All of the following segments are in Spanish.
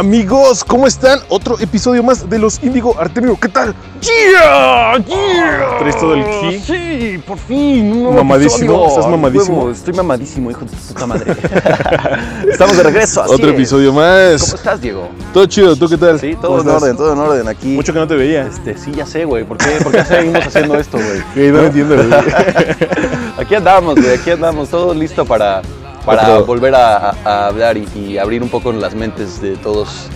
Amigos, ¿cómo están? Otro episodio más de los Índigo Artemio. ¿Qué tal? ¡Yeah! ¡Yeah! ¿Traes todo el ki? Sí, por fin. un nuevo Mamadísimo, episodio. estás mamadísimo. Huevo, Estoy mamadísimo, hijo de tu puta madre. Estamos de regreso. así Otro es. episodio ¿Cómo más. estás, Diego? Todo chido, ¿tú qué tal? Sí, ¿Cómo todo en estás? orden, todo en orden aquí. Mucho que no te veía. Este, sí, ya sé, güey. ¿Por qué, ¿Por qué seguimos haciendo esto, güey? Sí, no entiendo, güey. Aquí andamos, güey. Aquí andamos, todo listo para, para Otro- volver a, a hablar y, y abrir un poco las mentes de todos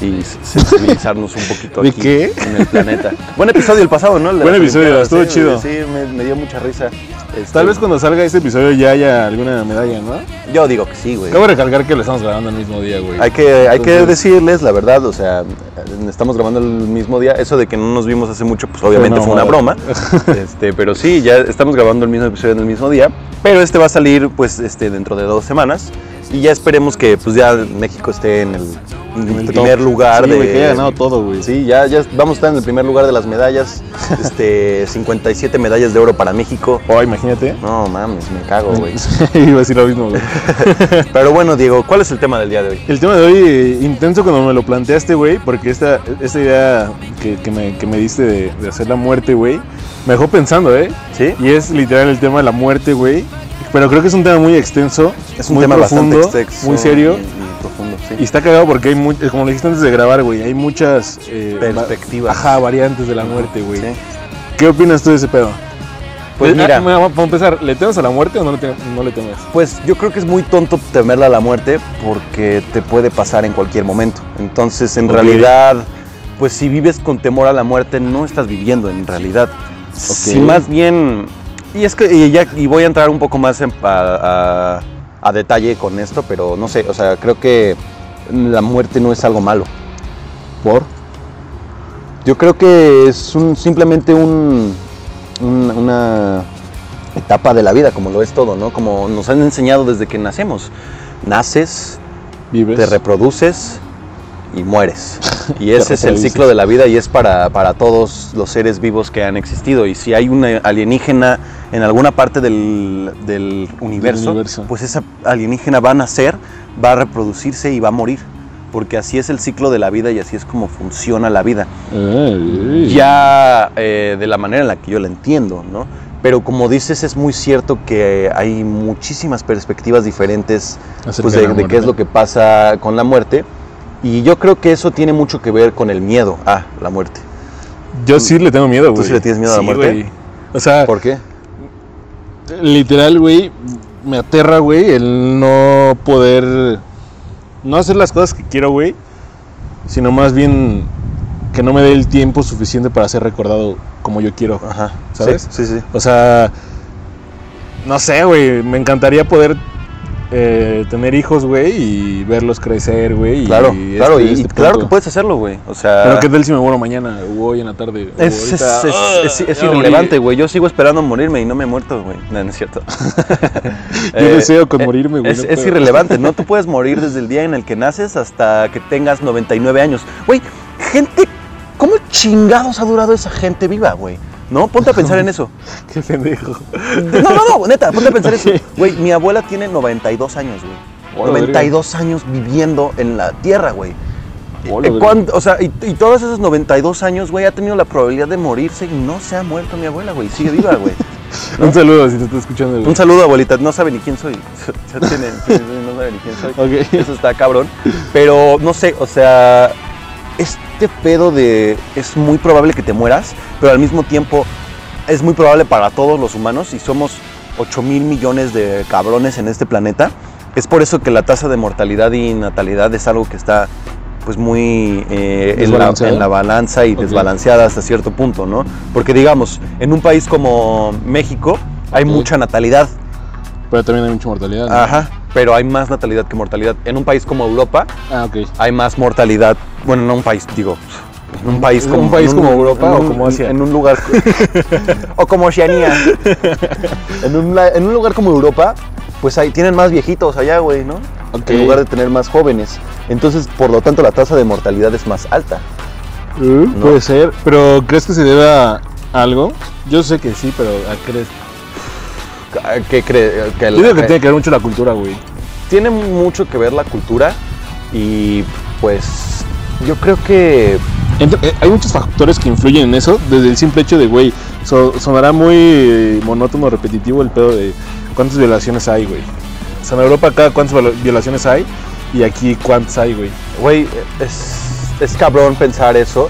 y sensibilizarnos un poquito ¿De aquí qué? en el planeta. Buen episodio el pasado, ¿no? El Buen episodio, estuvo sí, chido. Sí, me, me dio mucha risa. Este, Tal vez cuando salga este episodio ya haya alguna medalla, ¿no? Yo digo que sí, güey. Acabo de recalcar que lo estamos grabando el mismo día, güey. Hay que, hay que decirles la verdad, o sea, estamos grabando el mismo día. Eso de que no nos vimos hace mucho, pues obviamente Fue fue una una broma. este, pero sí, ya estamos grabando el mismo episodio en el mismo día. Pero este va a salir, pues, este, dentro de dos semanas. Y ya esperemos que, pues, ya México esté en el, En el primer top. lugar Sí, de. güey, que haya ganado todo, güey. Sí, ya, ya vamos a estar en el primer lugar de las medallas. este, 57 medallas de oro para México. Oh, imagínate. No mames, me cago, güey. Iba a decir lo mismo, güey. Pero bueno, Diego, ¿cuál es el tema del día de hoy? El tema de hoy, eh, intenso cuando me lo planteaste, güey, porque esta, esta idea que, que me, que me diste de, de hacer la muerte, güey, me dejó pensando, ¿eh? ¿Sí? Y es literal el tema de la muerte, güey. Pero creo que es un tema muy extenso, Es un muy tema profundo, bastante extenso. muy serio. Y, y profundo, sí. Y está cagado porque hay, mu- como lo dijiste antes de grabar, güey, hay muchas... eh, Perspectivas. va- Ajá, variantes de la muerte, güey. Sí. ¿Qué opinas tú de ese pedo? Pues Eh, mira. ah, para empezar, ¿le temes a la muerte o no le, te- no le temes? Pues yo creo que es muy tonto temerle a la muerte porque te puede pasar en cualquier momento. Entonces, en Ok. realidad, pues si vives con temor a la muerte, no estás viviendo en realidad. Si más bien... Y es que y ya y voy a entrar un poco más en- a, a- a detalle con esto, pero no sé, o sea, creo que la muerte no es algo malo. ¿Por? Yo creo que es un, simplemente un, un- una etapa de la vida, como lo es todo, ¿no? Como nos han enseñado desde que nacemos. Naces, ¿Vives? te reproduces y mueres. Y ese es el ciclo de la vida y es para, para todos los seres vivos que han existido. Y si hay una alienígena en alguna parte del, del universo, universo. pues esa alienígena va a nacer, va a reproducirse y va a morir. Porque así es el ciclo de la vida y así es como funciona la vida Ay, ya eh, de la manera en la que yo la entiendo, ¿no? Pero como dices, es muy cierto que hay muchísimas perspectivas diferentes pues, de de, qué es lo que pasa con la muerte. Y yo creo que eso tiene mucho que ver con el miedo a la muerte. Yo sí le tengo miedo, ¿Tú güey. sí le tienes miedo a la muerte? güey. O sea, ¿Por qué? literal, güey, me aterra, güey, el no poder. No hacer las cosas que quiero, güey. Sino más bien que no me dé el tiempo suficiente para ser recordado como yo quiero. Ajá, ¿Sabes? Sí, sí, sí. O sea, no sé, güey. Me encantaría poder eh, tener hijos, güey, y verlos crecer, güey. y Claro, este- claro, y, este claro que puedes hacerlo, güey. O sea, Pero qué tal si me muero mañana o hoy en la tarde. es, es, ¡Ah! es- irrelevante, güey. Yo sigo esperando morirme y no me he muerto, güey. No, no es cierto. Yo Eh, deseo con eh, morirme, güey. Es, no es irrelevante, ¿no? Tú puedes morir desde el día en el que naces hasta que tengas 99 años. Güey, gente, ¿cómo chingados ha durado esa gente viva, güey? ¿No? Ponte a pensar en eso. Qué pendejo. No, no, no, neta, ponte a pensar eso. Güey, mi abuela tiene 92 años, güey. Hola, 92 años viviendo en la tierra, güey. Eh, verga. ¿cuándo- O sea, y, y todos esos 92 años, güey, ha tenido la probabilidad de morirse y no se ha muerto mi abuela, güey. Sigue viva, güey. Un saludo si te está escuchando. güey. Un saludo, abuelita. No sabe ni quién soy. Ya tiene- no sabe ni quién soy. Ok. Eso está cabrón. Pero no sé, o sea, este pedo de es muy probable que te mueras, pero al mismo tiempo es muy probable para todos los humanos y somos 8 mil millones de cabrones en este planeta. Es por eso que la tasa de mortalidad y natalidad es algo que está pues muy eh, en, la, en la balanza y desbalanceada hasta cierto punto, ¿no? Porque digamos, en un país como México hay mucha natalidad, Pero también hay mucha mortalidad. ¿no? Ajá, pero hay más natalidad que mortalidad. En un país como Europa Ah, ok. hay más mortalidad. Bueno, no un país, digo. En un país ¿En como un país como Europa en o un- como Asia? En un lugar o como Oceanía. en, un, en un lugar como Europa, pues ahí tienen más viejitos allá, güey, ¿no? Ok. En lugar de tener más jóvenes. Entonces, por lo tanto, la tasa de mortalidad es más alta. Uh, No. Puede ser. Pero ¿crees que se debe a algo? Yo sé que sí, pero ¿a qué crees? Que Yo digo que tiene que ver mucho la cultura, güey. tiene mucho que ver la cultura y pues yo creo que eh, hay muchos factores que influyen en eso, desde el simple hecho de, güey, so- sonará muy monótono, repetitivo el pedo de cuántas violaciones hay, güey. O sea, en Europa acá cuántas viola- violaciones hay y aquí cuántas hay, güey. Güey, es, es cabrón pensar eso.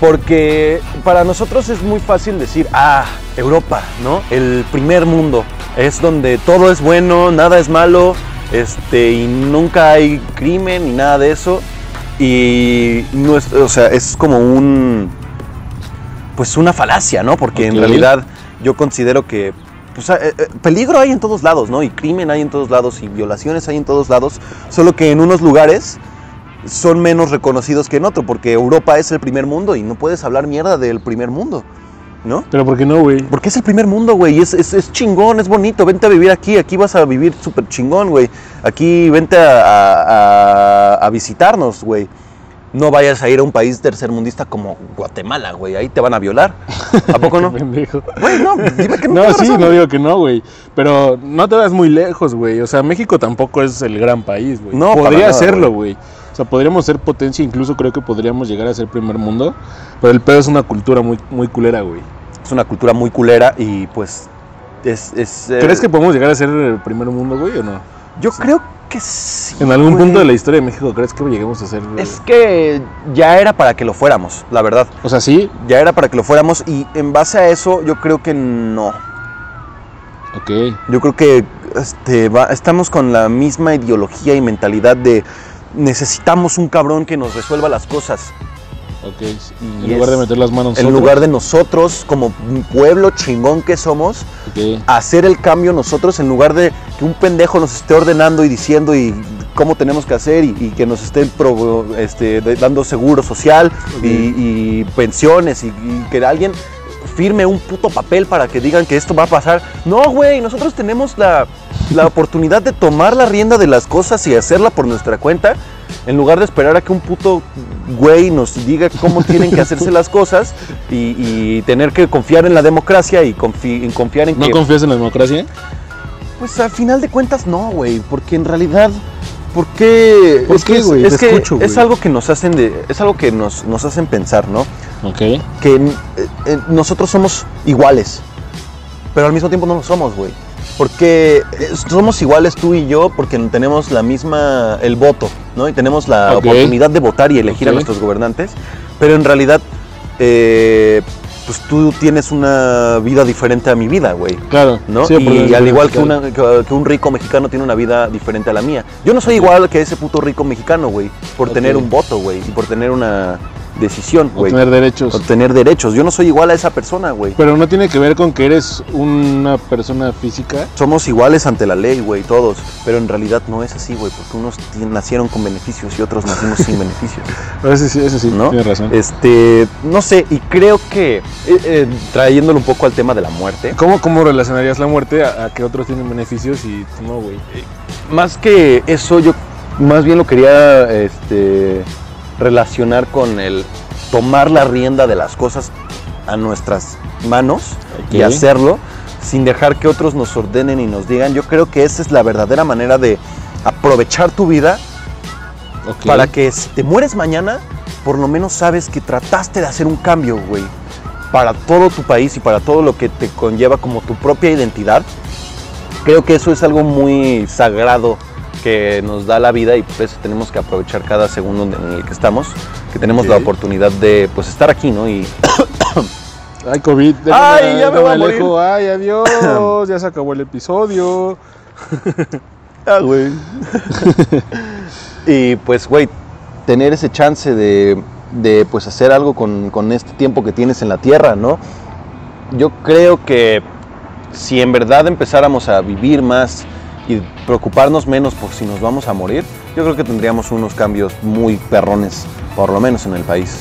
Porque para nosotros es muy fácil decir, ah, Europa, ¿no? El primer mundo. Es donde todo es bueno, nada es malo, este, y nunca hay crimen ni nada de eso. Y no es, o sea, es como un. Pues una falacia, ¿no? Porque en Ok. realidad yo considero que. pues, eh, eh, peligro hay en todos lados, ¿no? Y crimen hay en todos lados, y violaciones hay en todos lados. Solo que en unos lugares son menos reconocidos que en otro, porque Europa es el primer mundo y no puedes hablar mierda del primer mundo, ¿no? Pero ¿por qué no, güey? Porque es el primer mundo, güey, es, es, es chingón, es bonito, vente a vivir aquí, aquí vas a vivir súper chingón, güey. Aquí vente a, a- a- visitarnos, güey. No vayas a ir a un país tercermundista como Guatemala, güey, ahí te van a violar. ¿A poco no? Güey, no, dime que no. No, sí, razón. no digo que no, güey. Pero no te vas muy lejos, güey. O sea, México tampoco es el gran país, güey. No, Podría serlo, güey. O sea, podríamos ser potencia, incluso creo que podríamos llegar a ser primer mundo. Pero el pedo es una cultura muy, muy culera, güey. Es una cultura muy culera y pues es... es, eh, ¿Crees que podemos llegar a ser el primer mundo, güey, o no? Yo creo que sí. En algún güey. punto de la historia de México, ¿crees que lleguemos a ser... Es que ya era para que lo fuéramos, la verdad. O sea, sí, Ya era para que lo fuéramos y en base a eso yo creo que no. ok. Yo creo que este, va- estamos con la misma ideología y mentalidad de necesitamos un cabrón que nos resuelva las cosas. Ok, Y en lugar de meter las manos En lugar de nosotros, como un pueblo chingón que somos, hacer el cambio nosotros en lugar de que un pendejo nos esté ordenando y diciendo y cómo tenemos que hacer y, y que nos esté pro- este, dando seguro social y, y pensiones y, y que alguien firme un puto papel para que digan que esto va a pasar. No, güey, nosotros tenemos la, la oportunidad de tomar la rienda de las cosas y hacerla por nuestra cuenta. En lugar de esperar a que un puto güey nos diga cómo tienen que hacerse las cosas y, y tener que confiar en la democracia y confi- en confiar en ¿No que... confías en la democracia? Pues al final de cuentas no, güey, porque en realidad, ¿por qué? ¿Por es qué, que, es- güey? es, que escucho, es algo que nos hacen de, es algo que nos, nos hacen pensar, ¿no? Ok. Que eh, eh, nosotros somos iguales, pero al mismo tiempo no lo somos, güey. Porque eh, somos iguales tú y yo porque tenemos la misma, el voto, ¿no? Y tenemos la oportunidad de votar y elegir a nuestros gobernantes, pero en realidad, eh, pues tú tienes una vida diferente a mi vida, güey. Claro. ¿no? Sí, y eso- al igual que, una- un rico mexicano tiene una vida diferente a la mía. Yo no soy igual que ese puto rico mexicano, güey, por tener un voto, güey, y por tener una decisión, güey. tener derechos. Por tener derechos. Yo no soy igual a esa persona, güey. Pero no tiene que ver con que eres una persona física. Somos iguales ante la ley, güey, todos. Pero en realidad no es así, güey, porque unos nacieron con beneficios y otros nacimos sin beneficios. Eso sí, eso sí, ¿no? tienes razón. Este, no sé, y creo que, eh, eh, trayéndolo un poco al tema de la muerte, ¿Cómo, ¿Cómo relacionarías la muerte a, a que otros tienen beneficios y no, güey? Más que eso, yo más bien lo quería este, relacionar con el tomar la rienda de las cosas a nuestras manos y hacerlo sin dejar que otros nos ordenen y nos digan. Yo creo que esa es la verdadera manera de aprovechar tu vida para que si te mueres mañana, por lo menos sabes que trataste de hacer un cambio, güey. Para todo tu país y para todo lo que te conlleva como tu propia identidad. Creo que eso es algo muy sagrado que nos da la vida y por eso tenemos que aprovechar cada segundo en el que estamos, que tenemos la oportunidad de pues estar aquí, ¿no? Y Ay, COVID. Ay, ya me voy a morir. Ay, adiós. ya se acabó el episodio. Ah, güey. y pues, güey, tener ese chance de, de, pues hacer algo con, con este tiempo que tienes en la tierra, ¿no? Yo creo que si en verdad empezáramos a vivir más y preocuparnos menos por si nos vamos a morir, yo creo que tendríamos unos cambios muy perrones, por lo menos en el país.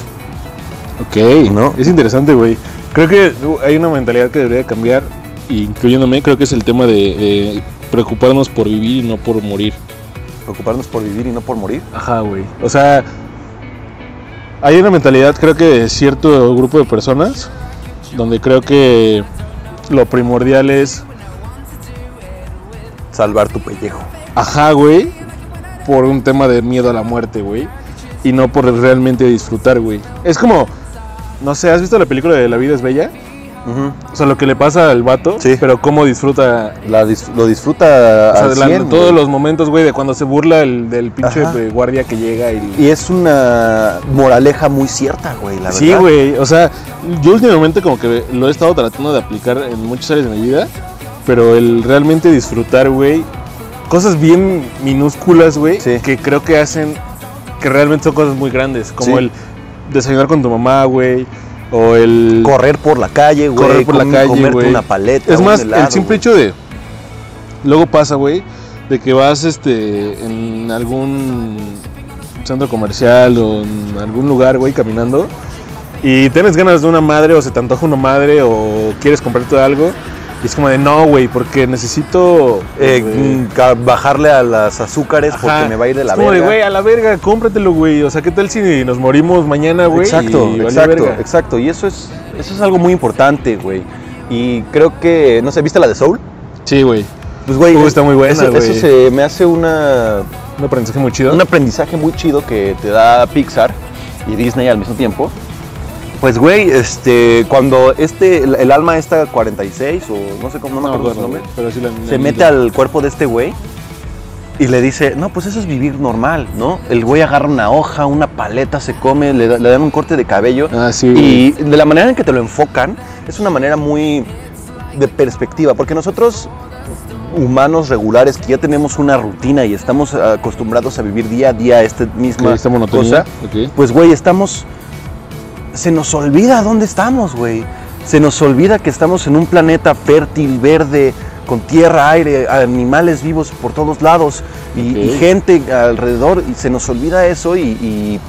Ok, ¿No? Es interesante, güey. Creo que hay una mentalidad que debería cambiar, incluyéndome, creo que es el tema de, de preocuparnos por vivir y no por morir. Preocuparnos por vivir y no por morir. Ajá, güey. O sea, hay una mentalidad, creo que de cierto grupo de personas, donde creo que lo primordial es, Salvar tu pellejo. ajá, güey, por un tema de miedo a la muerte, güey. y no por realmente disfrutar, güey. Es como, no sé, ¿has visto la película de La vida es bella? O sea, lo que le pasa al vato, Sí. pero cómo disfruta La dis- lo disfruta o sea, al la- 100, todos los momentos, güey, de cuando se burla el, del pinche Ajá. guardia que llega y... Y es una moraleja muy cierta, güey, la verdad. Sí, güey, o sea, yo últimamente como que lo he estado tratando de aplicar en muchas áreas de mi vida, pero el realmente disfrutar, güey, cosas bien minúsculas, güey, Sí. que creo que hacen que realmente son cosas muy grandes, como Sí. el desayunar con tu mamá, güey, o el Correr por la calle, güey. correr por la calle, comerte una paleta. Es un más, helado, el simple hecho de. Luego pasa, güey, de que vas este, en algún centro comercial o en algún lugar, güey, caminando y tienes ganas de una madre o se te antoja una madre o quieres comprarte algo y es como de no, güey, porque necesito. Eh, mm, bajarle a las azúcares ajá. porque me va a ir de la Es como verga. de, güey, a la verga, cómpratelo, güey. O sea, ¿qué tal si nos morimos mañana, güey? Exacto, y exacto, verga? exacto. Y eso es, eso es algo muy importante, güey. Y creo que, no sé, ¿viste la de Soul? Sí, güey. Pues, güey, Uh, es- está muy buena, eso se me hace una, Un aprendizaje muy chido. un aprendizaje muy chido que te da Pixar y Disney al mismo tiempo. Pues, güey, este, cuando este, el, el alma esta 46, o no sé cómo, no me No, acuerdo su bueno, nombre, pero sí la- se mete al cuerpo de este güey y le dice, no, pues eso es vivir normal, ¿no? El güey agarra una hoja, una paleta, se come, le, da- le dan un corte de cabello. Ah, sí. Y de la manera en que te lo enfocan, es una manera muy de perspectiva, porque nosotros humanos regulares que ya tenemos una rutina y estamos acostumbrados a vivir día a día esta misma esta monotonía. cosa, pues güey, estamos se nos olvida dónde estamos, güey. Se nos olvida que estamos en un planeta fértil, verde, con tierra, aire, animales vivos por todos lados y, gente alrededor. Y se nos olvida eso y, y-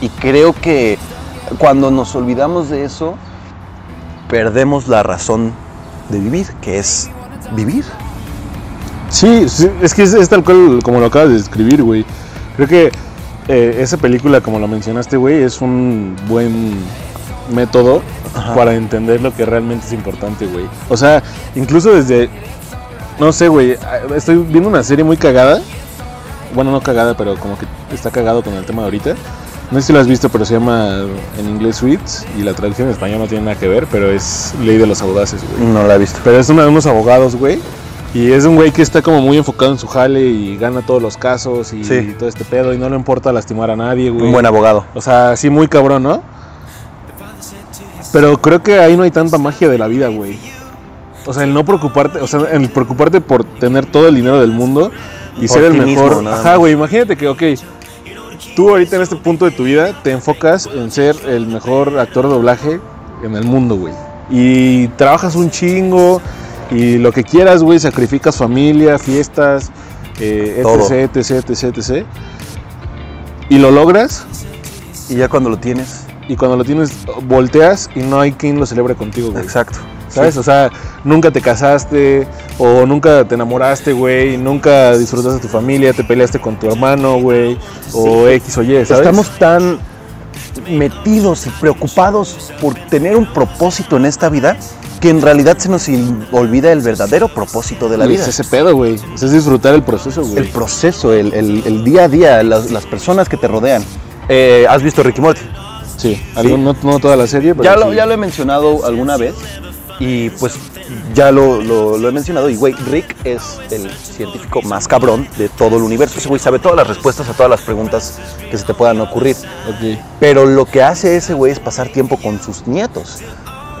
y creo que cuando nos olvidamos de eso, perdemos la razón de vivir, que es vivir. Sí, sí, es que es, es tal cual como lo acabas de describir, güey. Creo que eh, esa película, como lo mencionaste, güey, es un buen método Ajá. para entender lo que realmente es importante, güey. O sea, incluso desde, no sé, güey, estoy viendo una serie muy cagada. Bueno, no cagada, pero como que está cagado con el tema de ahorita. No sé si lo has visto, pero se llama en inglés Suits y la traducción en español no tiene nada que ver, pero es Ley de los Audaces, güey. No la he visto. Pero es uno de unos abogados, güey. Y es un güey que está como muy enfocado en su jale y gana todos los casos y, Sí. todo este pedo y no le importa lastimar a nadie, güey. Un buen abogado. O sea, sí, muy cabrón, ¿no? Pero creo que ahí no hay tanta magia de la vida, güey. O sea, el no preocuparte, o sea, el preocuparte por tener todo el dinero del mundo y Por ser el mismo, mejor. Ajá, güey, imagínate que, ok, tú ahorita en este punto de tu vida te enfocas en ser el mejor actor de doblaje en el mundo, güey. Y trabajas un chingo y lo que quieras, güey, sacrificas familia, fiestas, eh, etc, etc, etc, etc. Y lo logras Y ya cuando lo tienes. y cuando lo tienes volteas y no hay quien lo celebre contigo, güey. Exacto. ¿Sabes? Sí. O sea, nunca te casaste o nunca te enamoraste, güey, nunca disfrutaste de tu familia, te peleaste con tu hermano, güey, o X o Y, ¿sabes? Estamos tan metidos y preocupados por tener un propósito en esta vida que en realidad se nos olvida el verdadero propósito de la vida. es ese pedo, güey. Es disfrutar el proceso, güey. El proceso, el, el- el día a día, las, las personas que te rodean. Eh, ¿Has visto Ricky Morty? Sí, algo- No, no toda la serie, pero Ya lo, sí. ya lo he mencionado alguna vez y pues ya lo, lo- lo he mencionado y güey, Rick es el científico más cabrón de todo el universo. Ese güey sabe todas las respuestas a todas las preguntas que se te puedan ocurrir. Ok. Pero lo que hace ese güey es pasar tiempo con sus nietos.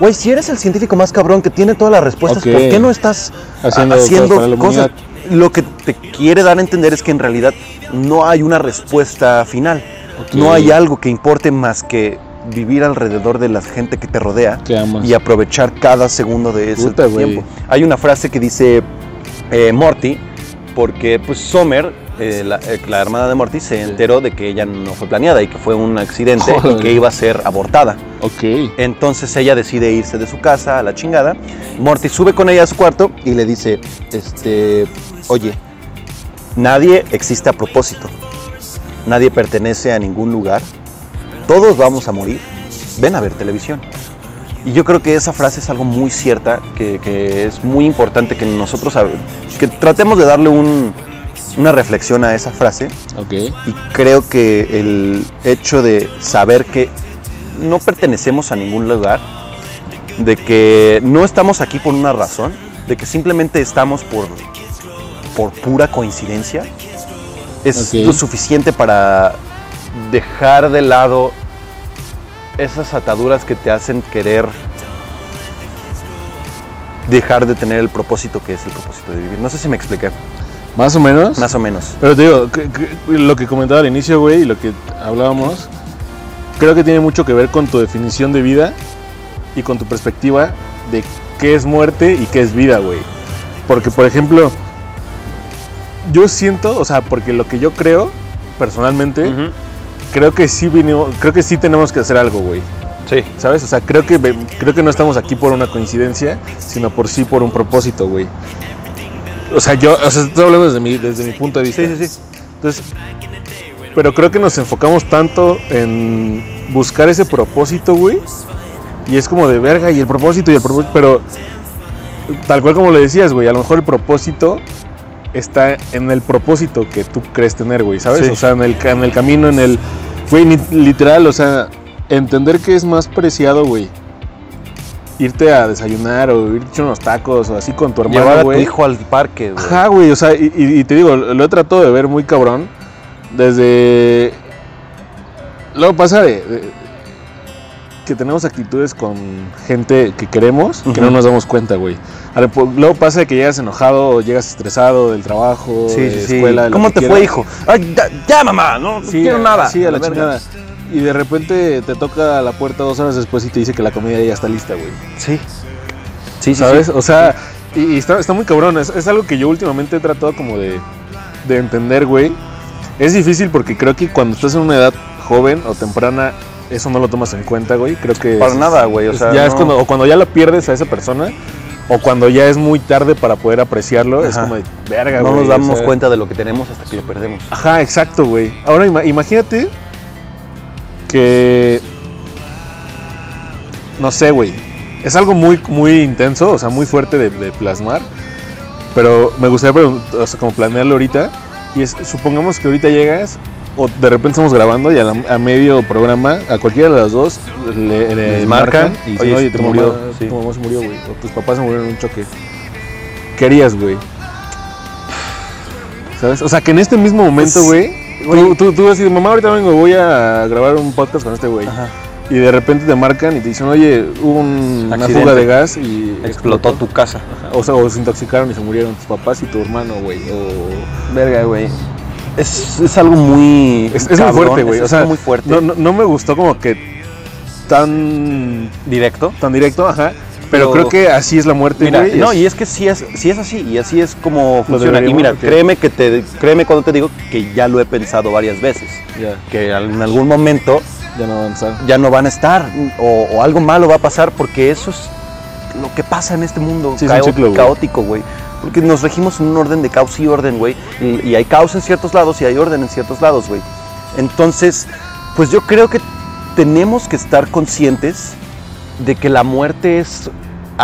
Güey, si eres el científico más cabrón que tiene todas las respuestas, Ok. ¿por qué no estás Haciendo a- cosas cosas? Lo que te quiere dar a entender es que en realidad no hay una respuesta final. Ok. No hay algo que importe más que vivir alrededor de la gente que te rodea y aprovechar cada segundo de ese Puta, tiempo. Hay una frase que dice eh, Morty, porque pues Summer, eh, la, eh, la hermana de Morty, se enteró de que ella no fue planeada y que fue un accidente y que iba a ser abortada. Ok. Entonces ella decide irse de su casa a la chingada. Morty sube con ella a su cuarto y le dice, este, oye, nadie existe a propósito. Nadie pertenece a ningún lugar. Todos vamos a morir. Ven a ver televisión. Y yo creo que esa frase es algo muy cierta, que, que es muy importante que nosotros que tratemos de darle un una reflexión a esa frase. Y creo que el hecho de saber que no pertenecemos a ningún lugar, de que no estamos aquí por una razón, de que simplemente estamos por, por pura coincidencia, es lo suficiente para dejar de lado esas ataduras que te hacen querer dejar de tener el propósito que es el propósito de vivir. No sé si me expliqué, Más o menos. más o menos. Pero te digo, que- que- lo que comentaba al inicio, güey, y lo que hablábamos, creo que tiene mucho que ver con tu definición de vida y con tu perspectiva de qué es muerte y qué es vida, güey. Porque, por ejemplo, yo siento, o sea, porque lo que yo creo, personalmente, creo que sí vinimos, creo que sí tenemos que hacer algo, güey. Sí. ¿Sabes? O sea, creo que, creo que no estamos aquí por una coincidencia, sino por sí por un propósito, güey. O sea, yo, o sea, estoy hablando desde mi, desde mi punto de vista. Sí, sí, sí. Entonces, pero creo que nos enfocamos tanto en buscar ese propósito, güey. Y es como de verga y el propósito y el propósito, pero tal cual como lo decías, güey, a lo mejor el propósito está en el propósito que tú crees tener, güey, ¿sabes? Sí. O sea, en el, en el camino, en el, güey, literal, o sea, entender que es más preciado, güey. Irte a desayunar o irte a unos tacos o así con tu Llevar a hermano, tu hijo al parque, güey. Ajá, güey, o sea, y, te digo, lo he tratado de ver muy cabrón. Desde. Luego pasa de, de- que tenemos actitudes con gente que queremos que no nos damos cuenta, güey. Luego pasa de que llegas enojado o llegas estresado del trabajo, Sí, de sí, sí. escuela. lo ¿Cómo te fue, hijo? Ay, ya, ya, mamá, no, no Sí, quiero nada. Sí, a la, verga. chingada. Y de repente te toca la puerta dos horas después y te dice que la comida ya está lista, güey. Sí. Sí, sí, ¿Sabes? sí. O sea, y, y está, está muy cabrón. Es, es algo que yo últimamente he tratado como de, de entender, güey. Es difícil porque creo que cuando estás en una edad joven o temprana, eso no lo tomas en cuenta, güey. Creo que. Para es- nada, güey. O sea, ya es cuando, o cuando ya la pierdes a esa persona, o cuando ya es muy tarde para poder apreciarlo, es como de verga, no güey. nos o damos sea, cuenta de lo que tenemos hasta que lo perdemos. Ajá, exacto, güey. Ahora ima- imagínate que. No sé, güey. Es algo muy, muy intenso, o sea, muy fuerte de, de plasmar. Pero me gustaría o sea, como planearlo ahorita. Y es, supongamos que ahorita llegas, o de repente estamos grabando y a, la- a medio programa, a cualquiera de las dos le, le Les marcan, marcan, y oye, tu murió", mamá, sí. tu mamá se murió, güey. O tus papás se murieron en un choque. ¿Qué harías, güey? ¿Sabes? O sea, que en este mismo momento, Pues, güey. Tú, tú, tú decís, mamá, ahorita vengo, voy a grabar un podcast con este güey. Ajá. Y de repente te marcan y te dicen, oye, hubo un- una fuga de gas y Explotó tu casa. Ajá. O sea, o se intoxicaron y se murieron tus papás y tu hermano, güey. O... Verga, güey. Es, es algo muy. Es, es muy fuerte, güey. O sea, algo muy fuerte. No, no, no me gustó como que tan, Directo. tan directo, ajá. Pero, creo que así es la muerte, Mira, güey. no, y es que sí es, sí es así, y así es como funciona. Y mira, créeme que te, créeme cuando te digo que ya lo he pensado varias veces. Ya, Que en algún momento ya no avanzar. ya no van a estar, o, o algo malo va a pasar, porque eso es lo que pasa en este mundo Sí, es un cao- ciclo, güey. caótico, güey. Porque nos regimos en un orden de caos y orden, güey. Y, y hay caos en ciertos lados y hay orden en ciertos lados, güey. Entonces, pues yo creo que tenemos que estar conscientes de que la muerte es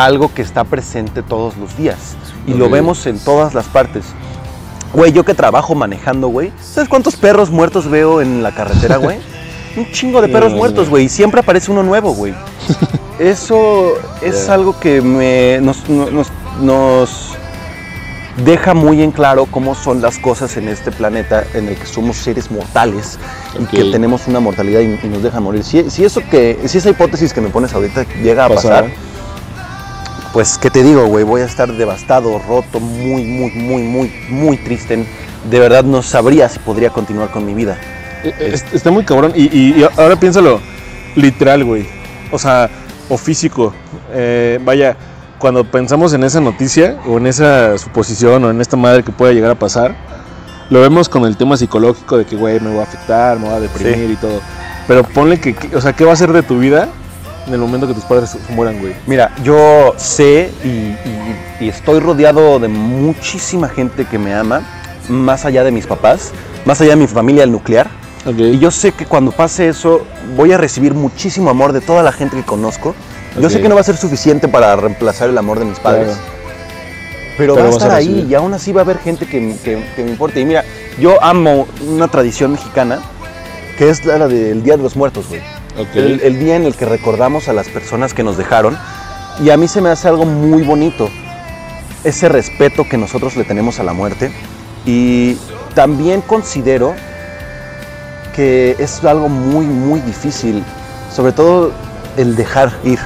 algo que está presente todos los días. Y lo vemos en todas las partes. Güey, yo que trabajo manejando, güey. ¿Sabes cuántos perros muertos veo en la carretera, güey? Un chingo de perros muertos, güey. Y siempre aparece uno nuevo, güey. Eso es algo que me, nos, no- nos, nos deja muy en claro cómo son las cosas en este planeta en el que somos seres mortales y que tenemos una mortalidad y, y nos deja morir. Si, si eso que, si esa hipótesis que me pones ahorita llega a Pasar. pasar, pues qué te digo, güey, voy a estar devastado, roto, muy, muy, muy, muy, muy triste. De verdad no sabría si podría continuar con mi vida. Eh, es- Está muy cabrón. Y, y- y ahora piénsalo, literal, güey. O sea, o físico. Eh, vaya, cuando pensamos en esa noticia, o en esa suposición, o en esta madre que pueda llegar a pasar, lo vemos con el tema psicológico de que, güey, me va a afectar, me va a deprimir Sí. y todo. Pero ponle que- o sea, ¿qué va a ser de tu vida en el momento que tus padres mueran, güey? Mira, yo sé y, y- y estoy rodeado de muchísima gente que me ama, más allá de mis papás, más allá de mi familia nuclear. Y yo sé que cuando pase eso voy a recibir muchísimo amor de toda la gente que conozco. Yo sé que no va a ser suficiente para reemplazar el amor de mis padres. Claro. Pero, Pero va a estar ahí y aún así va a haber gente que, que- que me importe. Y mira, yo amo una tradición mexicana que es la del Día de los Muertos, güey. El, el día en el que recordamos a las personas que nos dejaron. Y a mí se me hace algo muy bonito. Ese respeto que nosotros le tenemos a la muerte. Y también considero que es algo muy, muy difícil. Sobre todo el dejar ir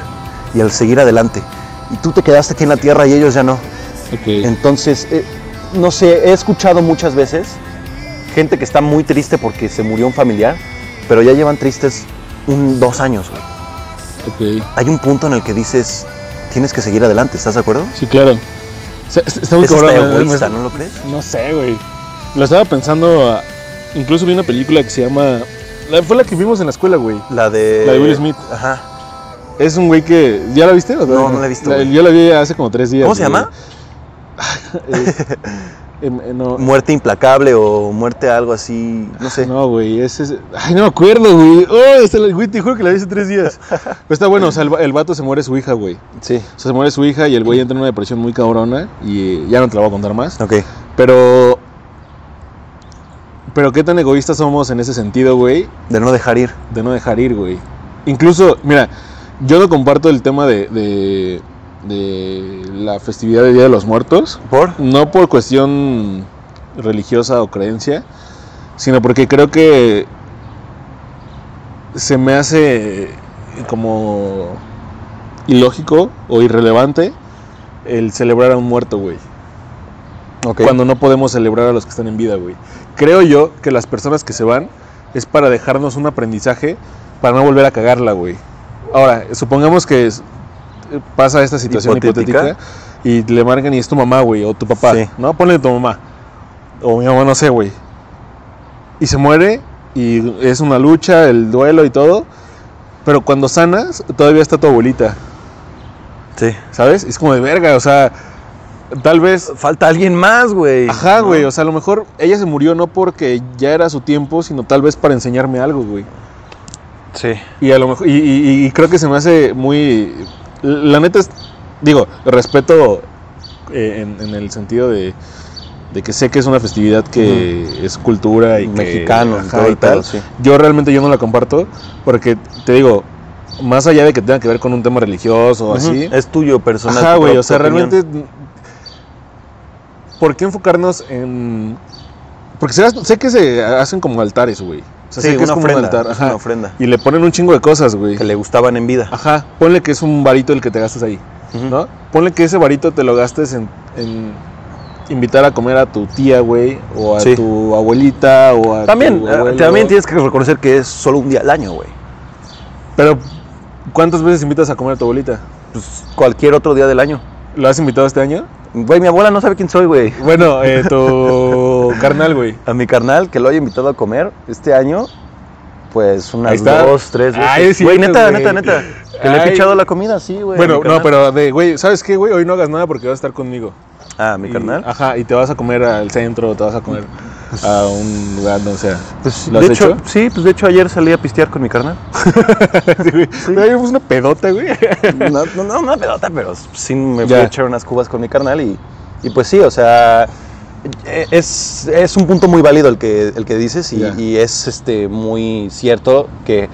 y el seguir adelante. Y tú te quedaste aquí en la tierra y ellos ya no. Entonces, eh, no sé, he escuchado muchas veces gente que está muy triste porque se murió un familiar, pero ya llevan tristes un, dos años. güey. ok. Hay un punto en el que dices, tienes que seguir adelante, ¿estás de acuerdo? Sí, claro. Está muy cabrón, me- egoísta, ¿no lo crees? No sé, güey. Lo estaba pensando. ah, incluso vi una película que se llama. la- fue la que vimos en la escuela, güey. La de... La de Will Smith. Ajá. Es un güey que. ¿Ya la viste? o No, no la he visto, yo la vi hace como tres días. ¿Cómo se güey. llama? Eh, em, eh, no, Muerte implacable o muerte algo así, no sé. No, güey, ese es. Ay, no me acuerdo, güey. Oh, está la- güey, te juro que la vi hace tres días. Pero está bueno, o sea, el, el vato se muere su hija, güey. Sí. O sea, se muere su hija y el güey entra en una depresión muy cabrona. Y eh, ya no te la voy a contar más. Ok. Pero. Pero qué tan egoístas somos en ese sentido, güey. De no dejar ir. de no dejar ir, güey. Incluso, mira, yo no comparto el tema de, de, de la festividad del Día de los Muertos, ¿Por? no por cuestión religiosa o creencia, sino porque creo que se me hace como ilógico o irrelevante el celebrar a un muerto, güey. Cuando no podemos celebrar a los que están en vida, güey. Creo yo que las personas que se van es para dejarnos un aprendizaje para no volver a cagarla, güey. Ahora, supongamos que es- pasa esta situación Hipotética. hipotética, y le marcan y es tu mamá, güey, o tu papá, Sí. ¿no? Ponle tu mamá. O mi mamá, no sé, güey. Y se muere y es una lucha, el duelo y todo. Pero cuando sanas, todavía está tu abuelita, Sí. ¿sabes? Es como de verga, o sea, tal vez Falta alguien más, güey. Ajá, ¿no? güey. O sea, a lo mejor ella se murió no porque ya era su tiempo, sino tal vez para enseñarme algo, güey. Sí. Y a lo mejor. Y, y- y creo que se me hace muy. La neta es. Digo, respeto eh, en, en el sentido de, de que sé que es una festividad que es cultura y que- Mexicano y ajá, todo y tal. sí. Yo realmente yo no la comparto porque te digo, más allá de que tenga que ver con un tema religioso o así. Es tuyo personal. Ajá, güey, o sea, opinión. realmente. ¿Por qué enfocarnos en.? Porque sé que se hacen como altares, güey. O sea, Sí, sé que es una como ofrenda, un altar. es ajá. una ofrenda. Y le ponen un chingo de cosas, güey. Que le gustaban en vida. Ajá. Ponle que es un varito el que te gastas ahí. ¿no? Ponle que ese varito te lo gastes en, en invitar a comer a tu tía, güey. O a Sí. tu abuelita, o a También, tu eh, abuelo. también tienes que reconocer que es solo un día al año, güey. Pero, ¿cuántas veces invitas a comer a tu abuelita? Pues cualquier otro día del año. ¿Lo has invitado este año? Güey, mi abuela no sabe quién soy, güey. Bueno, eh, tu carnal, güey. A mi carnal, que lo haya invitado a comer este año, pues unas dos, tres veces. Ay, es güey, neta, güey. neta, neta. Que le he pichado la comida, sí, güey. Bueno, no, pero de, güey, ¿sabes qué, güey? Hoy no hagas nada porque vas a estar conmigo. Ah, mi Y- carnal. Ajá, y te vas a comer al centro, te vas a comer a un lugar donde sea. Pues, ¿Lo de hecho, hecho? sí, pues de hecho ayer salí a pistear con mi carnal. Sí, güey. Una pedota, güey. No, no, no una pelota, pero sí me fui a echar unas cubas con mi carnal y, y pues sí, o sea, e- es, es un punto muy válido el que, el que dices y, y es este, muy cierto que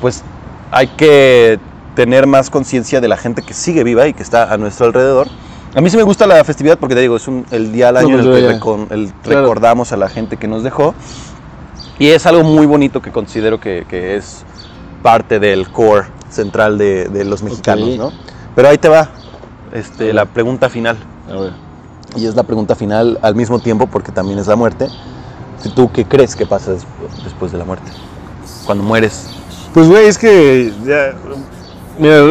pues hay que tener más conciencia de la gente que sigue viva y que está a nuestro alrededor. A mí sí me gusta la festividad porque te digo, es un- el día al No, año en pues, el que recon- el- Claro. recordamos a la gente que nos dejó. Y es algo muy bonito que considero que, que es parte del core central de, de los mexicanos. ¿no? Pero ahí te va este, la pregunta final. A ver. Y es la pregunta final al mismo tiempo porque también es la muerte. ¿Tú qué crees que pasa des- después de la muerte? Cuando mueres. Pues, güey, es que ya. Mira,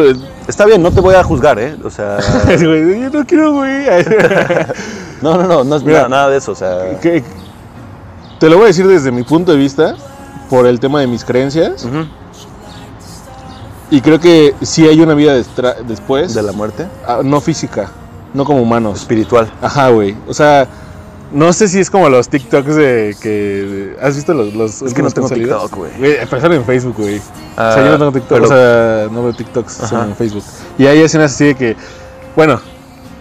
Está bien, no te voy a juzgar, ¿eh? O sea, yo no quiero, güey. no, no, no, no es Mira. nada, de eso. O sea, Que- te lo voy a decir desde mi punto de vista, por el tema de mis creencias. Y creo que sí hay una vida después, de la muerte ah, no física, no como humanos. espiritual. Ajá, güey. O sea, no sé si es como los TikToks de que. ¿Has visto los.? los Es que no tengo? TikTok, güey. Empezaron en Facebook, güey. o sea, Ah, yo no tengo TikTok, pero- o sea, no veo TikToks, son en Facebook. Y hay escenas así de que. Bueno,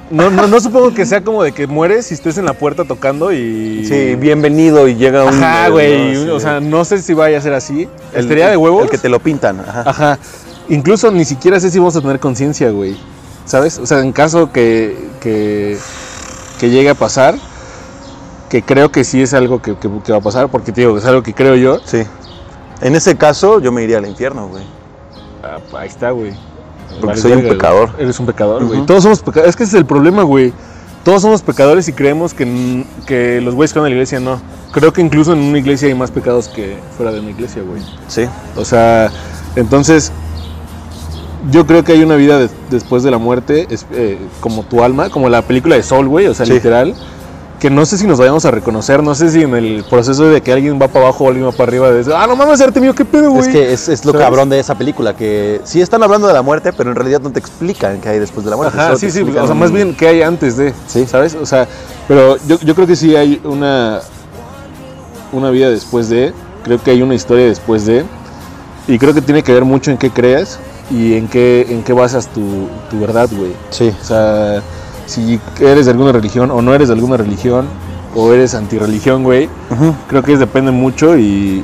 no, no, no supongo que sea como de que mueres y estés en la puerta tocando y. Sí, bienvenido y llega un... Ajá, güey. ¿no? Sí. O sea, no sé si vaya a ser así. El- Estaría de huevos. El que te lo pintan. Ajá. Ajá. Incluso ni siquiera sé si vamos a tener conciencia, güey. ¿Sabes? O sea, en caso que, que, que llegue a pasar, que creo que sí es algo que, que- que va a pasar, porque te digo, es algo que creo yo. Sí. En ese caso, yo me iría al infierno, güey. Ah, ahí está, güey. Porque soy un verga, güey. pecador. Eres un pecador, güey. Todos somos pecadores. Es que ese es el problema, güey. Todos somos pecadores y creemos que, que los güeyes que van a la iglesia no. Creo que incluso en una iglesia hay más pecados que fuera de una iglesia, güey. Sí. O sea, entonces yo creo que hay una vida des- después de la muerte, es, eh, como tu alma, como la película de Soul, güey, o sea, Sí. literal, que no sé si nos vayamos a reconocer, no sé si en el proceso de que alguien va para abajo o alguien va para arriba, de ah, no mames, Artemio, qué pedo, güey. Es que es, es lo ¿Sabes? cabrón de esa película, que sí están hablando de la muerte, pero en realidad no te explican qué hay después de la muerte. Ajá, sí, sí, o sea, más bien qué hay antes de, Sí. ¿sabes? O sea, pero yo, yo creo que sí hay una, una vida después de, creo que hay una historia después de, y creo que tiene que ver mucho en qué creas y en qué, en qué basas tu, tu verdad, güey. Sí. O sea, si eres de alguna religión o no eres de alguna religión, o eres antirreligión, güey, creo que es- depende mucho y,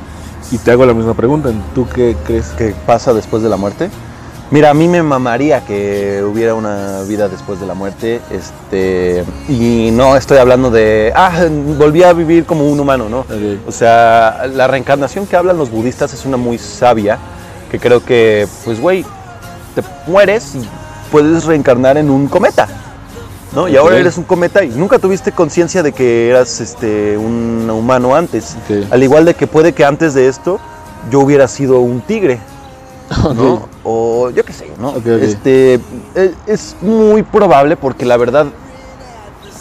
y te hago la misma pregunta. ¿Tú qué crees? ¿Qué pasa después de la muerte? Mira, a mí me mamaría que hubiera una vida después de la muerte, este, y no estoy hablando de, ah, volví a vivir como un humano, ¿no? O sea, la reencarnación que hablan los budistas es una muy sabia, que creo que, pues, güey, te mueres y puedes reencarnar en un cometa, ¿no? Y ahora eres un cometa y nunca tuviste conciencia de que eras este, un humano antes. Al igual de que puede que antes de esto yo hubiera sido un tigre. O yo qué sé, ¿no? Este, e- es muy probable porque la verdad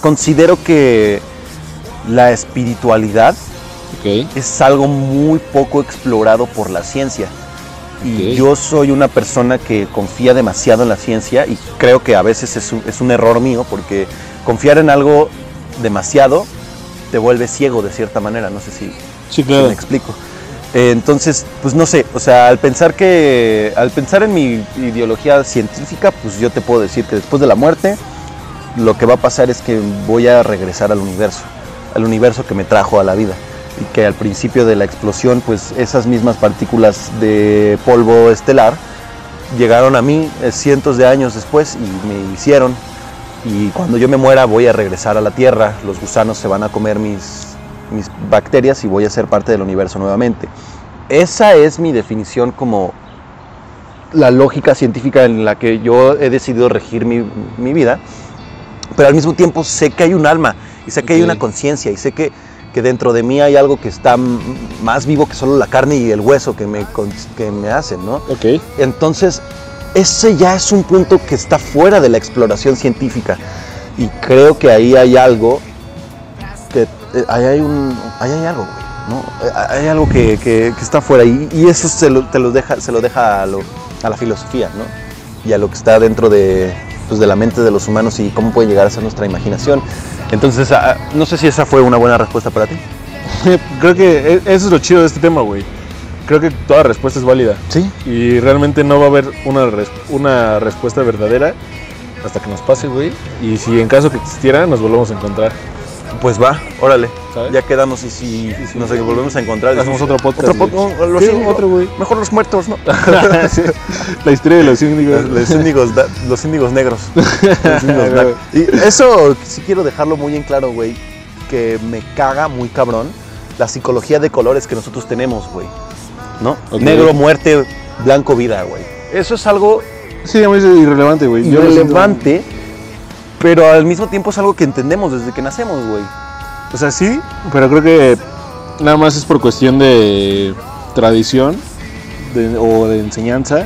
considero que la espiritualidad es algo muy poco explorado por la ciencia. Y yo soy una persona que confía demasiado en la ciencia y creo que a veces es un, es un error mío porque confiar en algo demasiado te vuelve ciego de cierta manera. No sé si, Sí, si claro. me explico. Eh, entonces, pues no sé, o sea, al pensar que, al pensar en mi ideología científica, pues yo te puedo decir que después de la muerte, lo que va a pasar es que voy a regresar al universo, al universo que me trajo a la vida. Y que al principio de la explosión, pues esas mismas partículas de polvo estelar llegaron a mí eh, cientos de años después y me hicieron. Y cuando yo me muera voy a regresar a la Tierra, los gusanos se van a comer mis, mis bacterias y voy a ser parte del universo nuevamente. Esa es mi definición como la lógica científica en la que yo he decidido regir mi, mi vida, pero al mismo tiempo sé que hay un alma y sé que hay Ok. una conciencia y sé que, que dentro de mí hay algo que está más vivo que solo la carne y el hueso que me, que me hacen, ¿no? Ok. Entonces, ese ya es un punto que está fuera de la exploración científica. Y creo que ahí hay algo, que eh, ahí hay, un, ahí hay algo, güey, ¿no? Eh, Hay algo que, que- que está fuera y, y eso se lo, te lo deja, se lo deja a, lo- a la filosofía, ¿no? Y a lo que está dentro de, pues, de la mente de los humanos y cómo puede llegar a ser nuestra imaginación. Entonces, ah, no sé si esa fue una buena respuesta para ti. Creo que e- eso es lo chido de este tema, güey. Creo que toda respuesta es válida. Sí. Y realmente no va a haber una, res- una respuesta verdadera hasta que nos pase, güey. Y si en caso que existiera, nos volvemos a encontrar. Pues va, órale. ¿Sabes? Ya quedamos y si sí. nos volvemos a encontrar. Hacemos otro podcast, Otro podcast. no, los Sí, índigos. otro, güey. Mejor los muertos, ¿no? La historia de los índigos. los, índigos, da- los índigos negros. Los índigos y eso sí quiero dejarlo muy en claro, güey. Que me caga muy cabrón la psicología de colores que nosotros tenemos, güey. ¿No? Negro, muerte, blanco, vida, güey. Eso es algo Sí, a mí es irrelevante, güey. Yo irrelevante, pero al mismo tiempo es algo que entendemos desde que nacemos, güey. O sea, sí, pero creo que nada más es por cuestión de tradición de- o de enseñanza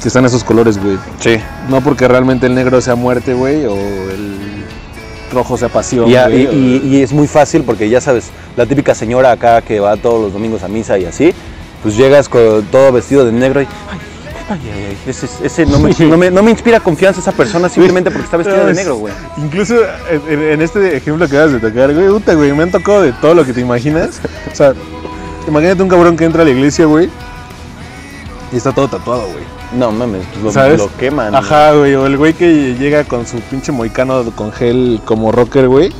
que están esos colores, güey. Sí. No porque realmente el negro sea muerte, güey, o el rojo sea pasión, Y, a- güey, y- o- y- y es muy fácil porque ya sabes, la típica señora acá que va todos los domingos a misa y así, pues llegas con todo vestido de negro y. Ay, ay, ay, ay, ese, ese no, me, no, me, no me inspira confianza esa persona simplemente porque está vestida de Es- negro, güey. Incluso en, en este ejemplo que acabas de tocar, güey, puta, güey, me han tocado de todo lo que te imaginas. O sea, imagínate un cabrón que entra a la iglesia, güey, Y está todo tatuado, güey. No mames, pues lo, ¿Sabes? lo queman. Ajá, güey. O el güey que llega con su pinche moicano con gel como rocker, güey.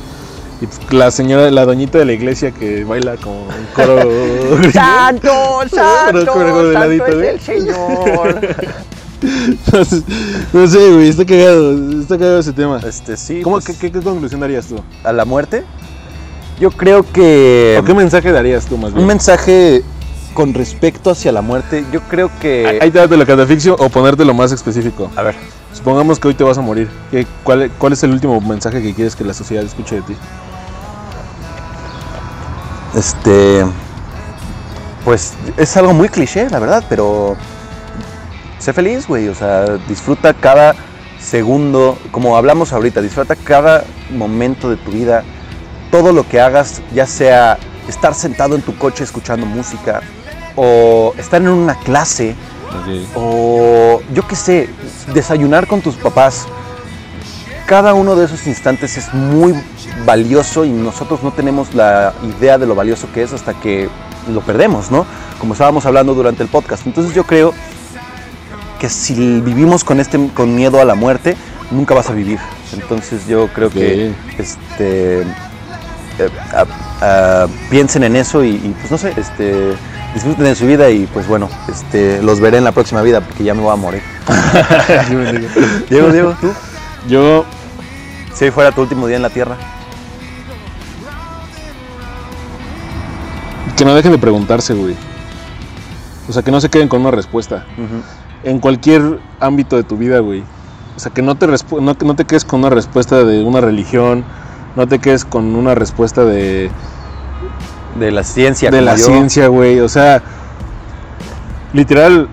Y pues, la señora, la doñita de la iglesia que baila como un coro. ¡Santo, santo, santo ladito, es güey. el Señor! No sé, güey. Está cagado. Está cagado ese tema. este, sí, ¿Cómo, pues, qué, qué- qué conclusión darías tú? ¿A la muerte? Yo creo que... ¿O qué mensaje darías tú más bien? Un mensaje con respecto hacia la muerte, yo creo que... Ahí te das de la catafixio o ponértelo más específico. A ver, Supongamos que hoy te vas a morir. ¿Qué- cuál, ¿Cuál es el último mensaje que quieres que la sociedad escuche de ti? Este... Pues es algo muy cliché, la verdad, pero... Sé feliz, güey, o sea, disfruta cada segundo, como hablamos ahorita, disfruta cada momento de tu vida, todo lo que hagas, ya sea estar sentado en tu coche escuchando música, o estar en una clase, o yo qué sé, desayunar con tus papás. Cada uno de esos instantes es muy valioso y nosotros no tenemos la idea de lo valioso que es hasta que lo perdemos, ¿no? Como estábamos hablando durante el podcast. Entonces yo creo que si vivimos con este con miedo a la muerte, nunca vas a vivir. Entonces yo creo que este eh, piensen en eso y, y, pues no sé, este disfruten de su vida y pues bueno, este los veré en la próxima vida porque ya me voy a morir. Diego, Diego, tú, Yo, si hoy fuera tu último día en la tierra. Que no dejen de preguntarse, güey. O sea, que no se queden con una respuesta. En cualquier ámbito de tu vida, güey. O sea, que no te, no, que no te quedes con una respuesta de una religión. No te quedes con una respuesta de, De la ciencia. de la yo. ciencia, güey. O sea, literal,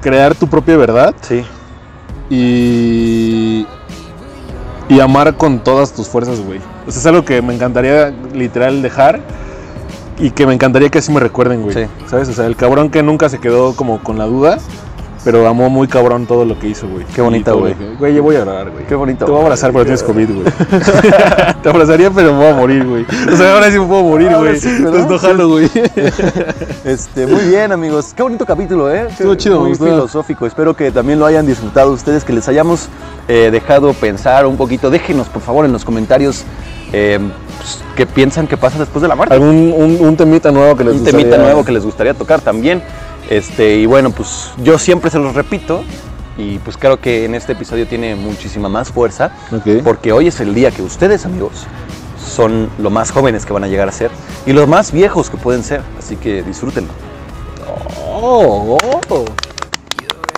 crear tu propia verdad Sí. y, y amar con todas tus fuerzas, güey. O sea, es algo que me encantaría literal dejar y que me encantaría que así me recuerden, güey. Sí. ¿Sabes? O sea, el cabrón que nunca se quedó como con la duda, pero amó muy cabrón todo lo que hizo, güey. Qué bonito, güey. que- Güey, yo voy a llorar, güey. Qué bonito. Te voy a abrazar, pero tienes COVID, güey. Te abrazaría, pero me voy a morir, güey. O sea, ahora sí me puedo morir, Ahora güey. sí. Entonces no jalo, güey. Este, muy bien, amigos. Qué bonito capítulo, ¿eh? Estuvo chido, muy gustó. filosófico. Espero que también lo hayan disfrutado ustedes, que les hayamos eh, dejado pensar un poquito. Déjenos, por favor, en los comentarios eh, pues, qué piensan que pasa después de la muerte. ¿Algún un, un temita nuevo que les un gustaría? temita nuevo que les gustaría tocar también. Este, y bueno, pues yo siempre se los repito. Y pues creo que en este episodio tiene muchísima más fuerza. Ok. Porque hoy es el día que ustedes, amigos, son lo más jóvenes que van a llegar a ser. Y los más viejos que pueden ser. Así que disfrútenlo. Oh, oh.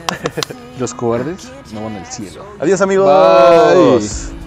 Los cobardes no van al cielo. Adiós, amigos. Bye.